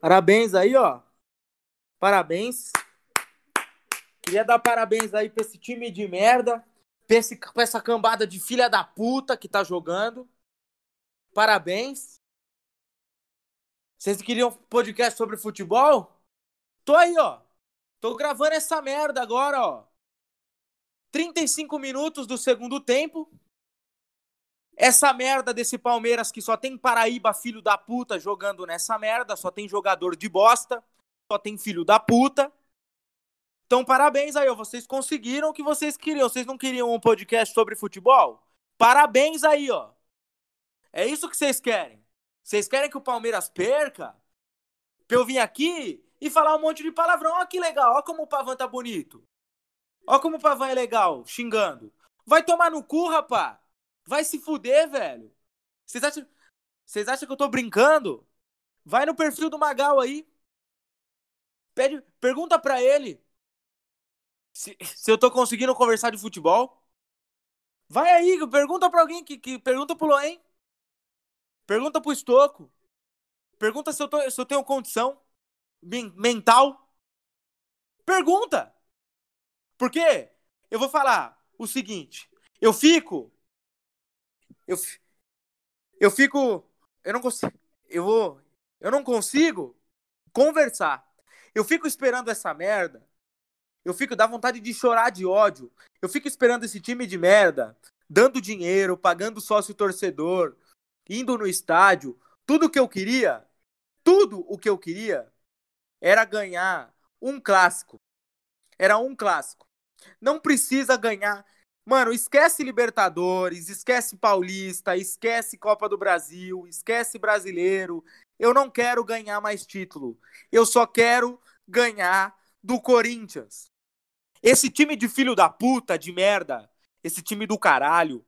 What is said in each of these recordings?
Parabéns aí, ó. Parabéns. Queria dar parabéns aí pra esse time de merda, pra, esse, pra essa cambada de filha da puta que tá jogando. Parabéns. Vocês queriam podcast sobre futebol? Tô aí, ó. Tô gravando essa merda agora, ó. 35 minutos do segundo tempo. Essa merda desse Palmeiras que só tem Paraíba, filho da puta, jogando nessa merda, só tem jogador de bosta, só tem filho da puta. Então, parabéns aí. Vocês conseguiram o que vocês queriam. Vocês não queriam um podcast sobre futebol? Parabéns aí, ó. É isso que vocês querem. Vocês querem que o Palmeiras perca? Pra eu vir aqui e falar um monte de palavrão. Ó, que legal. Ó, como o Pavan tá bonito. Ó, como o Pavan é legal, xingando. Vai tomar no cu, rapá. Vai se fuder, velho. Vocês acham, vocês acham que eu tô brincando? Vai no perfil do Magal aí. Pede, pergunta pra ele se, se eu tô conseguindo conversar de futebol. Vai aí, pergunta pra alguém que, que pergunta pro Loen. Pergunta pro Estoco. Pergunta se eu, tô, se eu tenho condição mental. Pergunta. Porque eu vou falar o seguinte. Eu fico eu, eu fico. Eu não consigo. Eu vou. Eu não consigo conversar. Eu fico esperando essa merda. Eu fico dá vontade de chorar de ódio. Eu fico esperando esse time de merda, dando dinheiro, pagando sócio torcedor, indo no estádio. Tudo o que eu queria, tudo o que eu queria era ganhar um clássico. Era um clássico. Não precisa ganhar Mano, esquece Libertadores, esquece Paulista, esquece Copa do Brasil, esquece Brasileiro. Eu não quero ganhar mais título. Eu só quero ganhar do Corinthians. Esse time de filho da puta, de merda, esse time do caralho,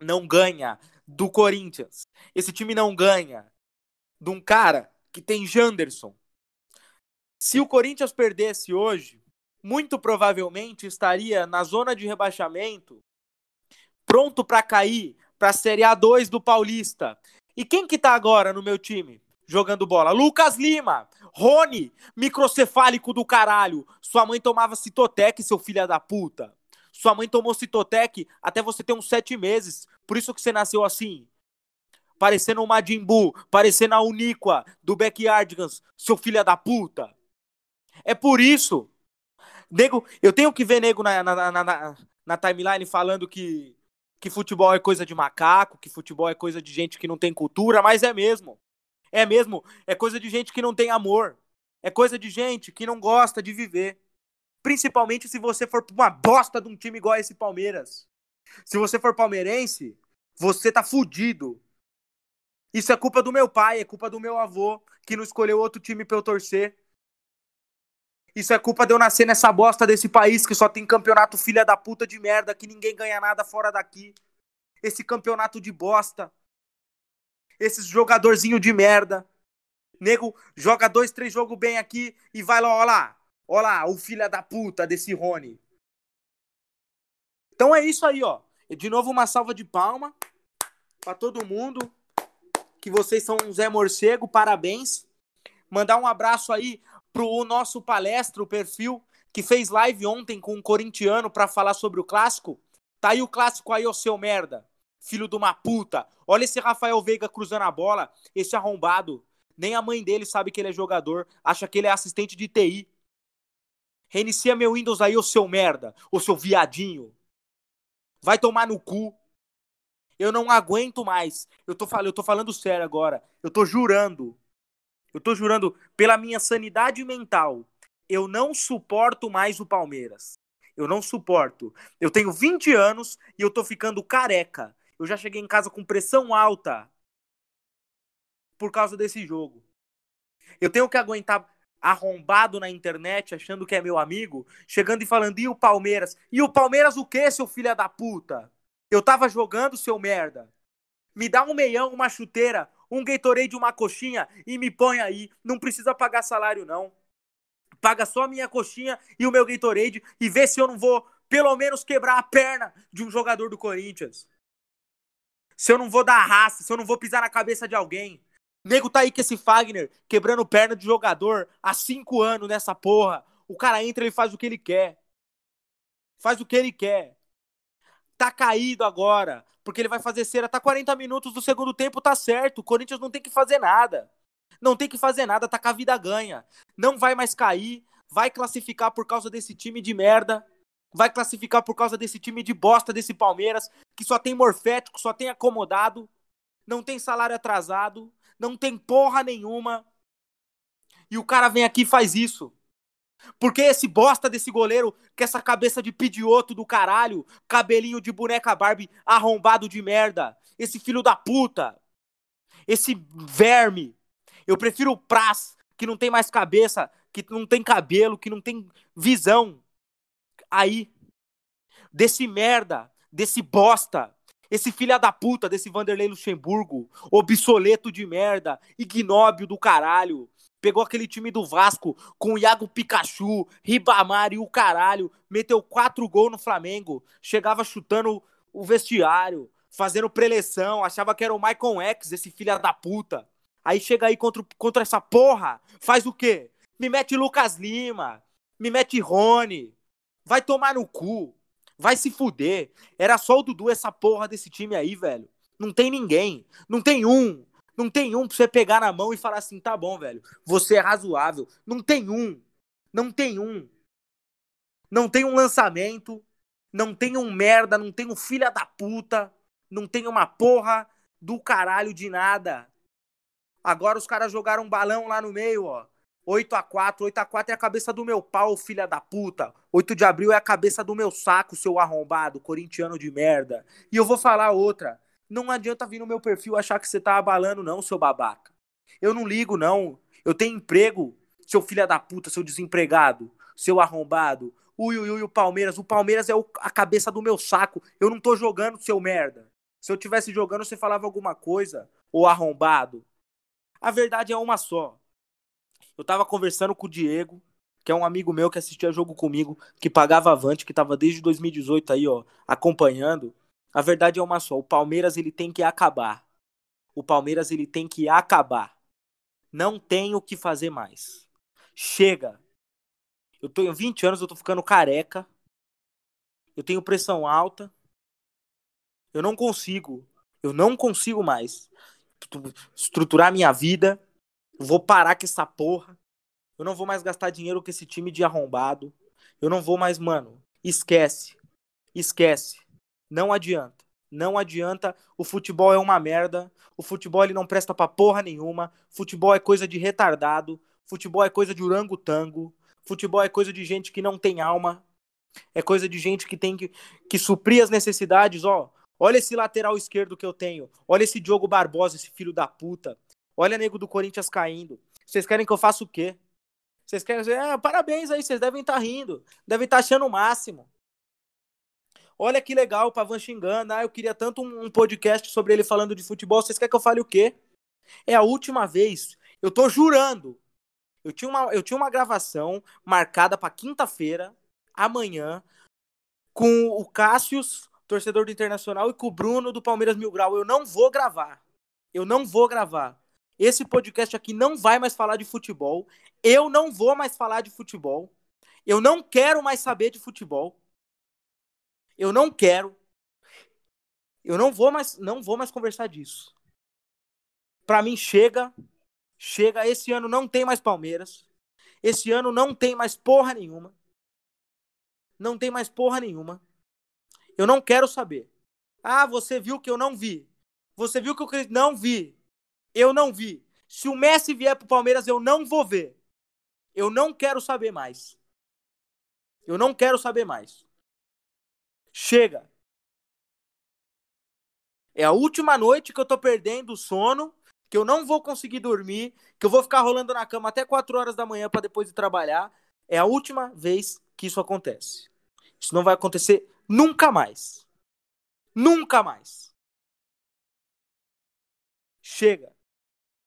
não ganha do Corinthians. Esse time não ganha de um cara que tem Janderson. Se o Corinthians perdesse hoje, muito provavelmente estaria na zona de rebaixamento, pronto para cair para a Série A2 do Paulista. E quem que tá agora no meu time jogando bola? Lucas Lima, Rony, microcefálico do caralho. Sua mãe tomava Citotec, seu filho da puta. Sua mãe tomou Citotec até você ter uns sete meses. Por isso que você nasceu assim. Parecendo o Majin Buu, parecendo a Uniqua do Backyardigans, seu filho da puta. É por isso Nego, eu tenho que ver nego na, na, na, na, na timeline falando que, que futebol é coisa de macaco, que futebol é coisa de gente que não tem cultura, mas é mesmo. É mesmo. É coisa de gente que não tem amor. É coisa de gente que não gosta de viver. Principalmente se você for uma bosta de um time igual esse Palmeiras. Se você for palmeirense, você tá fudido. Isso é culpa do meu pai, é culpa do meu avô, que não escolheu outro time pra eu torcer. Isso é culpa de eu nascer nessa bosta desse país que só tem campeonato filha da puta de merda, que ninguém ganha nada fora daqui. Esse campeonato de bosta. Esses jogadorzinho de merda. Nego joga dois, três jogos bem aqui e vai lá, ó lá. Ó lá, o filha da puta desse Rony. Então é isso aí, ó. De novo uma salva de palma para todo mundo. Que vocês são um Zé Morcego, parabéns. Mandar um abraço aí pro nosso palestra, o perfil, que fez live ontem com um corintiano para falar sobre o clássico. Tá aí o clássico aí, ô seu merda. Filho de uma puta. Olha esse Rafael Veiga cruzando a bola, esse arrombado. Nem a mãe dele sabe que ele é jogador, acha que ele é assistente de TI. Reinicia meu Windows aí, ô seu merda, ô seu viadinho. Vai tomar no cu. Eu não aguento mais. Eu tô, eu tô falando sério agora. Eu tô jurando. Eu tô jurando pela minha sanidade mental. Eu não suporto mais o Palmeiras. Eu não suporto. Eu tenho 20 anos e eu tô ficando careca. Eu já cheguei em casa com pressão alta por causa desse jogo. Eu tenho que aguentar arrombado na internet, achando que é meu amigo, chegando e falando, e o Palmeiras? E o Palmeiras o quê, seu filho da puta? Eu tava jogando, seu merda. Me dá um meião, uma chuteira, um Gatorade, uma coxinha e me põe aí. Não precisa pagar salário, não. Paga só a minha coxinha e o meu Gatorade e vê se eu não vou, pelo menos, quebrar a perna de um jogador do Corinthians. Se eu não vou dar raça, se eu não vou pisar na cabeça de alguém. Nego tá aí com esse Fagner quebrando perna de jogador há cinco anos nessa porra. O cara entra, ele faz o que ele quer. Faz o que ele quer. Tá caído agora, porque ele vai fazer cera. Tá 40 minutos do segundo tempo, tá certo. O Corinthians não tem que fazer nada. Não tem que fazer nada, tá com a vida ganha. Não vai mais cair. Vai classificar por causa desse time de merda. Vai classificar por causa desse time de bosta desse Palmeiras, que só tem morfético, só tem acomodado, não tem salário atrasado, não tem porra nenhuma. E o cara vem aqui e faz isso. Porque esse bosta desse goleiro, com essa cabeça de pidioto do caralho, cabelinho de boneca Barbie arrombado de merda, esse filho da puta, esse verme. Eu prefiro o Praz, que não tem mais cabeça, que não tem cabelo, que não tem visão. Aí, desse merda, desse bosta, esse filha da puta desse Vanderlei Luxemburgo, obsoleto de merda, ignóbio do caralho. Pegou aquele time do Vasco com o Iago Pikachu, Ribamar e o caralho. Meteu quatro gols no Flamengo. Chegava chutando o vestiário, fazendo preleção. Achava que era o Michael X, esse filha da puta. Aí chega aí contra, contra essa porra. Faz o quê? Me mete Lucas Lima. Me mete Rony. Vai tomar no cu. Vai se fuder. Era só o Dudu essa porra desse time aí, velho. Não tem ninguém. Não tem um. Não tem um pra você pegar na mão e falar assim, tá bom, velho. Você é razoável. Não tem um. Não tem um. Não tem um lançamento. Não tem um merda. Não tem um filha da puta. Não tem uma porra do caralho de nada. Agora os caras jogaram um balão lá no meio, ó. 8 a 4 8 a 4 é a cabeça do meu pau, filha da puta. 8 de abril é a cabeça do meu saco, seu arrombado, corintiano de merda. E eu vou falar outra. Não adianta vir no meu perfil achar que você tá abalando, não, seu babaca. Eu não ligo, não. Eu tenho emprego, seu filha da puta, seu desempregado, seu arrombado. Ui, ui, ui, o Palmeiras. O Palmeiras é o, a cabeça do meu saco. Eu não tô jogando, seu merda. Se eu tivesse jogando, você falava alguma coisa, ô arrombado. A verdade é uma só. Eu tava conversando com o Diego, que é um amigo meu que assistia jogo comigo, que pagava avante, que tava desde 2018 aí, ó, acompanhando. A verdade é uma só, o Palmeiras ele tem que acabar. O Palmeiras ele tem que acabar. Não tem o que fazer mais. Chega. Eu tenho 20 anos, eu tô ficando careca. Eu tenho pressão alta. Eu não consigo. Eu não consigo mais estruturar minha vida Vou parar com essa porra. Eu não vou mais gastar dinheiro com esse time de arrombado. Eu não vou mais, mano. Esquece. Esquece. Não adianta. Não adianta. O futebol é uma merda. O futebol ele não presta pra porra nenhuma. Futebol é coisa de retardado. Futebol é coisa de orangotango. Futebol é coisa de gente que não tem alma. É coisa de gente que tem que, que suprir as necessidades, ó. Olha esse lateral esquerdo que eu tenho. Olha esse Diogo Barbosa, esse filho da puta. Olha nego do Corinthians caindo. Vocês querem que eu faça o quê? Vocês querem dizer, ah, parabéns aí, vocês devem estar tá rindo, devem estar tá achando o máximo. Olha que legal o Pavan xingando. Ah, eu queria tanto um, podcast sobre ele falando de futebol. Vocês querem que eu fale o quê? É a última vez. Eu tô jurando. Eu tinha uma, eu tinha uma gravação marcada para quinta-feira, amanhã, com o Cássius, torcedor do Internacional, e com o Bruno do Palmeiras Mil Grau. Eu não vou gravar. Eu não vou gravar. Esse podcast aqui não vai mais falar de futebol. Eu não vou mais falar de futebol. Eu não quero mais saber de futebol. Eu não quero. Eu não vou mais, não vou mais conversar disso. Para mim chega, chega. Esse ano não tem mais Palmeiras. Esse ano não tem mais porra nenhuma. Não tem mais porra nenhuma. Eu não quero saber. Ah, você viu que eu não vi. Você viu que eu não vi. Eu não vi. Se o Messi vier pro Palmeiras, eu não vou ver. Eu não quero saber mais. Eu não quero saber mais. Chega. É a última noite que eu tô perdendo o sono, que eu não vou conseguir dormir, que eu vou ficar rolando na cama até 4 horas da manhã para depois ir trabalhar. É a última vez que isso acontece. Isso não vai acontecer nunca mais. Nunca mais. Chega.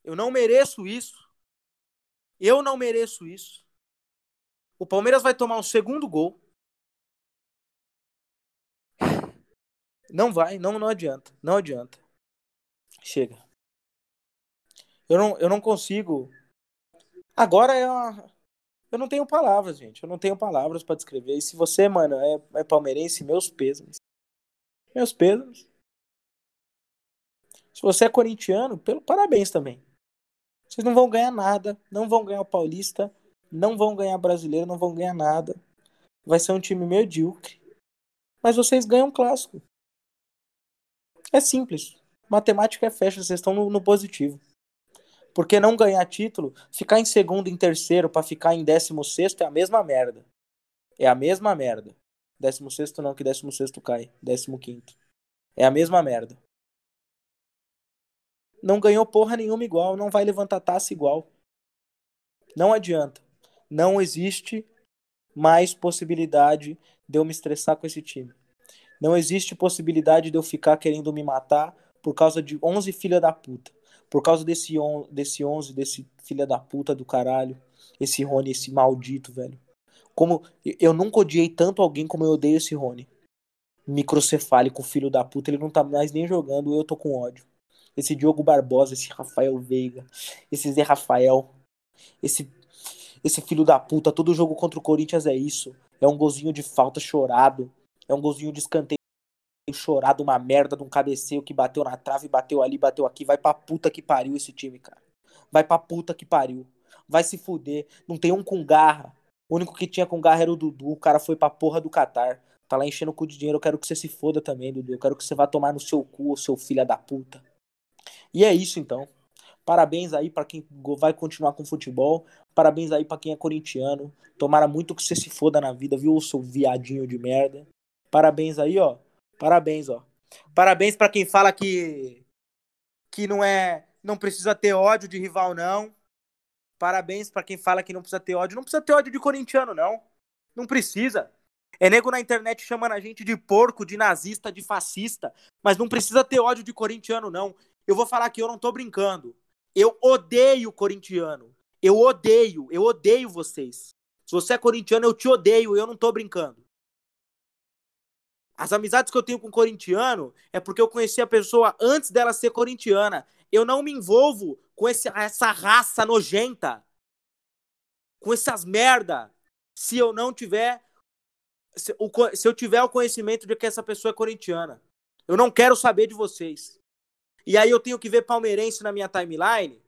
Eu não mereço isso. Eu não mereço isso. O Palmeiras vai tomar um segundo gol. Não vai, não, não adianta. Não adianta. Chega. Eu não, eu não consigo. Agora é uma... Eu não tenho palavras, gente. Eu não tenho palavras para descrever. E se você, mano, é, é palmeirense, meus pesos. Meus pesos. Se você é corintiano, pelo parabéns também. Vocês não vão ganhar nada, não vão ganhar o Paulista, não vão ganhar brasileiro, não vão ganhar nada. Vai ser um time medíocre. Mas vocês ganham um clássico. É simples. Matemática é fecha, vocês estão no, no positivo. Porque não ganhar título, ficar em segundo, em terceiro, para ficar em décimo sexto é a mesma merda. É a mesma merda. Décimo sexto não, que décimo sexto cai. Décimo quinto. É a mesma merda. Não ganhou porra nenhuma igual, não vai levantar taça igual. Não adianta. Não existe mais possibilidade de eu me estressar com esse time. Não existe possibilidade de eu ficar querendo me matar por causa de 11 filha da puta. Por causa desse, on, desse 11, desse filha da puta do caralho. Esse Rony, esse maldito, velho. Como eu nunca odiei tanto alguém como eu odeio esse Rony. Microcefálico, filho da puta, ele não tá mais nem jogando, eu tô com ódio. Esse Diogo Barbosa, esse Rafael Veiga, esse Zé Rafael, esse esse filho da puta, todo jogo contra o Corinthians é isso. É um golzinho de falta chorado, é um golzinho de escanteio chorado, uma merda de um cabeceio que bateu na trave, bateu ali, bateu aqui. Vai pra puta que pariu esse time, cara. Vai pra puta que pariu. Vai se fuder. Não tem um com garra. O único que tinha com garra era o Dudu. O cara foi pra porra do Qatar. Tá lá enchendo o cu de dinheiro. Eu quero que você se foda também, Dudu. Eu quero que você vá tomar no seu cu, seu filho da puta. E é isso então. Parabéns aí para quem vai continuar com futebol. Parabéns aí para quem é corintiano. Tomara muito que você se foda na vida, viu, seu viadinho de merda. Parabéns aí, ó. Parabéns, ó. Parabéns para quem fala que que não é, não precisa ter ódio de rival não. Parabéns para quem fala que não precisa ter ódio. Não precisa ter ódio de corintiano não. Não precisa. É nego na internet chamando a gente de porco, de nazista, de fascista, mas não precisa ter ódio de corintiano não. Eu vou falar que eu não tô brincando. Eu odeio corintiano. Eu odeio, eu odeio vocês. Se você é corintiano, eu te odeio, eu não tô brincando. As amizades que eu tenho com corintiano é porque eu conheci a pessoa antes dela ser corintiana. Eu não me envolvo com esse, essa raça nojenta. Com essas merda. Se eu não tiver. Se, o, se eu tiver o conhecimento de que essa pessoa é corintiana. Eu não quero saber de vocês. E aí eu tenho que ver palmeirense na minha timeline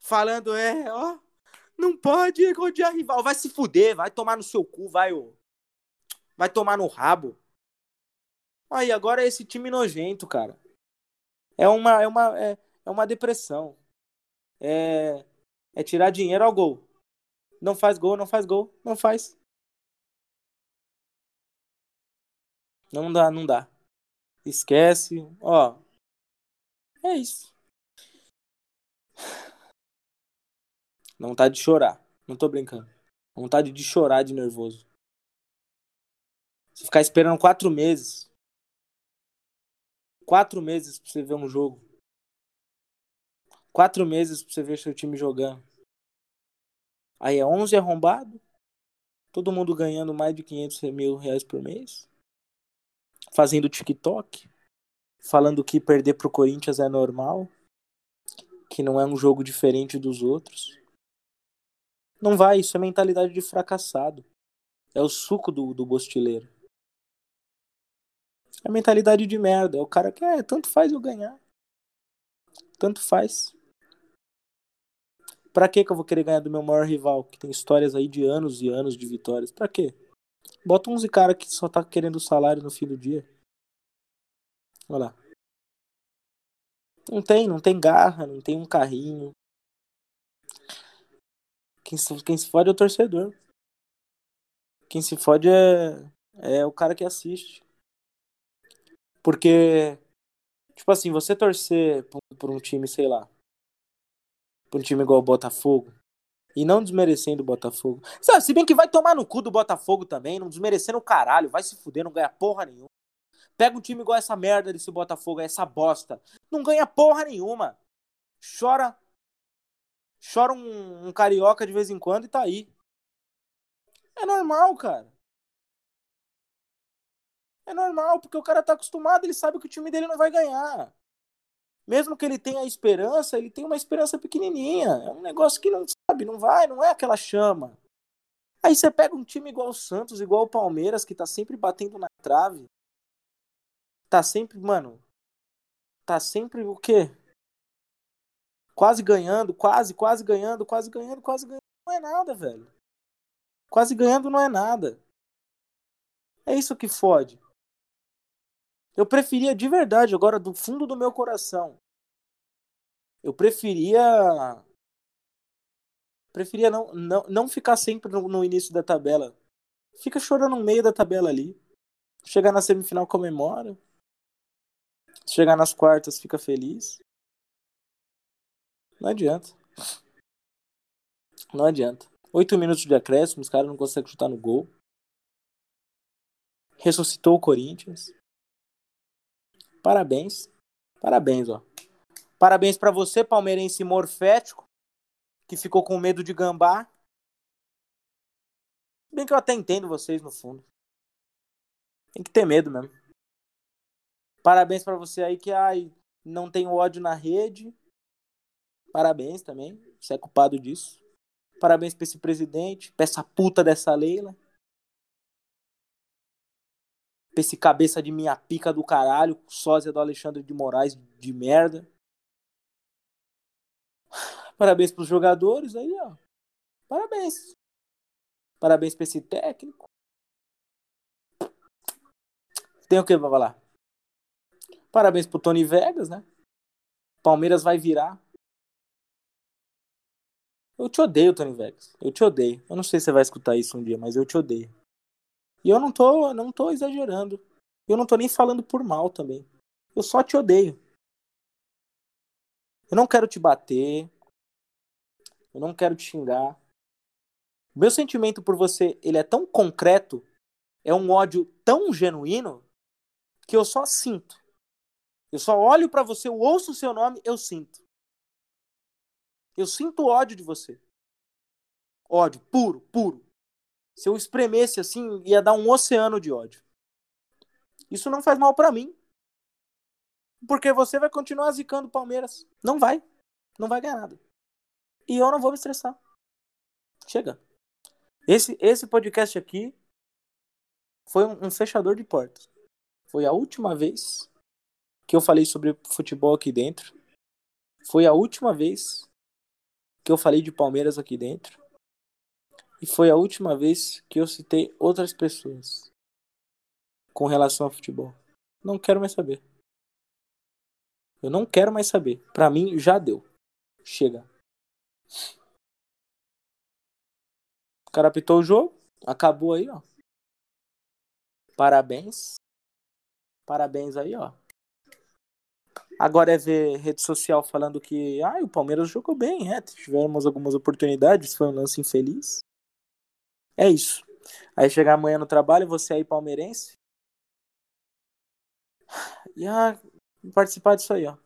falando, é, ó, não pode odiar rival. Vai se fuder, vai tomar no seu cu, vai, ô. Vai tomar no rabo. Aí, agora é esse time nojento, cara. É uma, é uma, é, é uma depressão. É, é tirar dinheiro ao gol. Não faz gol, não faz gol, não faz. Não dá, não dá. Esquece. Ó. É isso. Vontade de chorar. Não tô brincando. Vontade de chorar de nervoso. Você ficar esperando quatro meses. Quatro meses pra você ver um jogo. Quatro meses pra você ver seu time jogando. Aí é 11 arrombado. Todo mundo ganhando mais de 500 mil reais por mês. Fazendo TikTok. Falando que perder pro Corinthians é normal. Que não é um jogo diferente dos outros. Não vai, isso é mentalidade de fracassado. É o suco do, do bostileiro. É mentalidade de merda. É o cara que é, tanto faz eu ganhar. Tanto faz. Pra que que eu vou querer ganhar do meu maior rival, que tem histórias aí de anos e anos de vitórias? Pra quê? Bota 11 cara que só tá querendo salário no fim do dia. Olha lá. Não tem, não tem garra, não tem um carrinho. Quem se, quem se fode é o torcedor. Quem se fode é, é o cara que assiste. Porque, tipo assim, você torcer por, um time, sei lá, por um time igual o Botafogo, e não desmerecendo o Botafogo. Sabe, se bem que vai tomar no cu do Botafogo também, não desmerecendo o caralho, vai se fuder, não ganha porra nenhuma. Pega um time igual essa merda desse Botafogo, essa bosta. Não ganha porra nenhuma. Chora. Chora um, um carioca de vez em quando e tá aí. É normal, cara. É normal, porque o cara tá acostumado, ele sabe que o time dele não vai ganhar. Mesmo que ele tenha esperança, ele tem uma esperança pequenininha. É um negócio que não sabe, não vai, não é aquela chama. Aí você pega um time igual o Santos, igual o Palmeiras, que tá sempre batendo na trave. Tá sempre, mano. Tá sempre o quê? Quase ganhando, quase, quase ganhando, quase ganhando, quase ganhando. Não é nada, velho. Quase ganhando não é nada. É isso que fode. Eu preferia de verdade, agora do fundo do meu coração. Eu preferia. Preferia não, não, não ficar sempre no, no início da tabela. Fica chorando no meio da tabela ali. Chegar na semifinal, comemora. Chegar nas quartas, fica feliz. Não adianta. Não adianta. Oito minutos de acréscimo, os caras não conseguem chutar no gol. Ressuscitou o Corinthians. Parabéns. Parabéns, ó. Parabéns para você, palmeirense morfético, que ficou com medo de gambá. Bem que eu até entendo vocês no fundo. Tem que ter medo mesmo. Parabéns para você aí que ai, não tem ódio na rede. Parabéns também. Você é culpado disso. Parabéns pra esse presidente, pra essa puta dessa Leila pra esse cabeça de minha pica do caralho, sósia do Alexandre de Moraes de merda. Parabéns pros jogadores aí, ó. Parabéns. Parabéns pra esse técnico. Tem o que pra falar? Parabéns pro Tony Vegas, né? Palmeiras vai virar. Eu te odeio, Tony Vegas. Eu te odeio. Eu não sei se você vai escutar isso um dia, mas eu te odeio. E eu não tô, não tô exagerando. Eu não tô nem falando por mal também. Eu só te odeio. Eu não quero te bater. Eu não quero te xingar. Meu sentimento por você, ele é tão concreto, é um ódio tão genuíno que eu só sinto. Eu só olho para você, eu ouço o seu nome, eu sinto. Eu sinto ódio de você. Ódio puro, puro. Se eu espremesse assim, ia dar um oceano de ódio. Isso não faz mal para mim. Porque você vai continuar zicando o Palmeiras. Não vai. Não vai ganhar nada. E eu não vou me estressar. Chega. Esse, esse podcast aqui foi um, um fechador de portas. Foi a última vez que eu falei sobre futebol aqui dentro. Foi a última vez que eu falei de Palmeiras aqui dentro. E foi a última vez que eu citei outras pessoas com relação ao futebol. Não quero mais saber. Eu não quero mais saber. Para mim já deu. Chega. O cara apitou o jogo, acabou aí, ó. Parabéns. Parabéns aí, ó. Agora é ver rede social falando que ah, o Palmeiras jogou bem, é, tivemos algumas oportunidades, foi um lance infeliz. É isso. Aí chegar amanhã no trabalho, você aí palmeirense. E ah, participar disso aí, ó.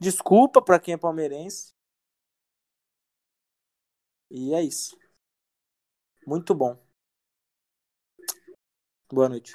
Desculpa para quem é palmeirense. E é isso. Muito bom. Boa noite.